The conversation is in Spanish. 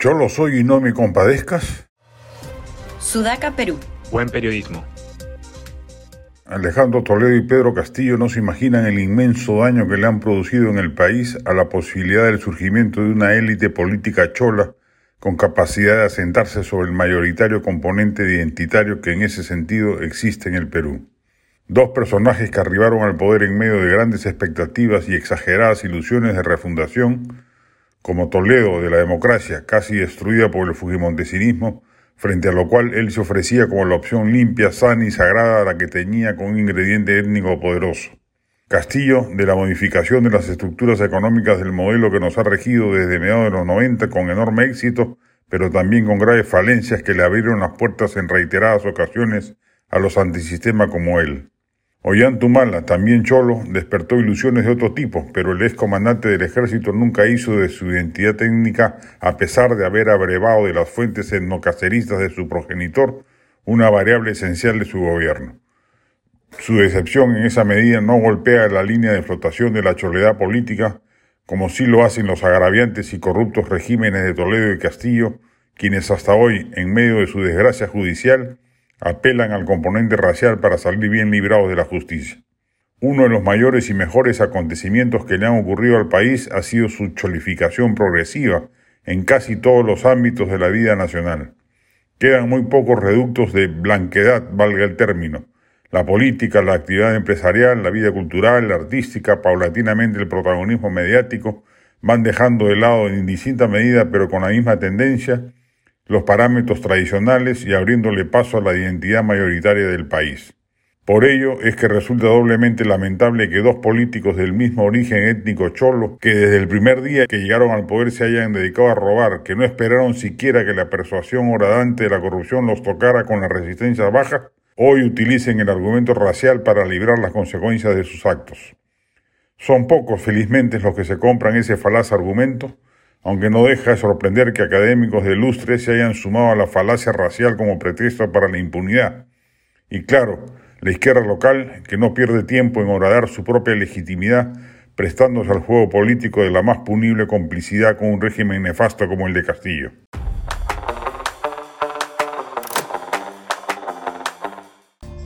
Yo lo soy y no me compadezcas. Sudaca, Perú. Buen periodismo. Alejandro Toledo y Pedro Castillo no se imaginan el inmenso daño que le han producido en el país a la posibilidad del surgimiento de una élite política chola con capacidad de asentarse sobre el mayoritario componente identitario que en ese sentido existe en el Perú. Dos personajes que arribaron al poder en medio de grandes expectativas y exageradas ilusiones de refundación, como Toledo de la democracia, casi destruida por el fujimontesinismo, frente a lo cual él se ofrecía como la opción limpia, sana y sagrada a la que tenía con un ingrediente étnico poderoso. Castillo, de la modificación de las estructuras económicas del modelo que nos ha regido desde mediados de los 90 con enorme éxito, pero también con graves falencias que le abrieron las puertas en reiteradas ocasiones a los antisistemas como él. Ollantumala, también cholo, despertó ilusiones de otro tipo, pero el ex comandante del ejército nunca hizo de su identidad técnica, a pesar de haber abrevado de las fuentes etnocaceristas de su progenitor, una variable esencial de su gobierno. Su decepción en esa medida no golpea la línea de flotación de la choledad política, como sí lo hacen los agraviantes y corruptos regímenes de Toledo y Castillo, quienes hasta hoy, en medio de su desgracia judicial, apelan al componente racial para salir bien librados de la justicia. Uno de los mayores y mejores acontecimientos que le han ocurrido al país ha sido su cholificación progresiva en casi todos los ámbitos de la vida nacional. Quedan muy pocos reductos de blanquedad, valga el término. La política, la actividad empresarial, la vida cultural, la artística, paulatinamente el protagonismo mediático, van dejando de lado en indistinta medida, pero con la misma tendencia, los parámetros tradicionales y abriéndole paso a la identidad mayoritaria del país. Por ello es que resulta doblemente lamentable que dos políticos del mismo origen étnico cholo, que desde el primer día que llegaron al poder se hayan dedicado a robar, que no esperaron siquiera que la persuasión horadante de la corrupción los tocara con la resistencia baja, hoy utilicen el argumento racial para librar las consecuencias de sus actos. Son pocos, felizmente, los que se compran ese falaz argumento, aunque no deja de sorprender que académicos de lustre se hayan sumado a la falacia racial como pretexto para la impunidad. Y claro, la izquierda local, que no pierde tiempo en horadar su propia legitimidad, prestándose al juego político de la más punible complicidad con un régimen nefasto como el de Castillo.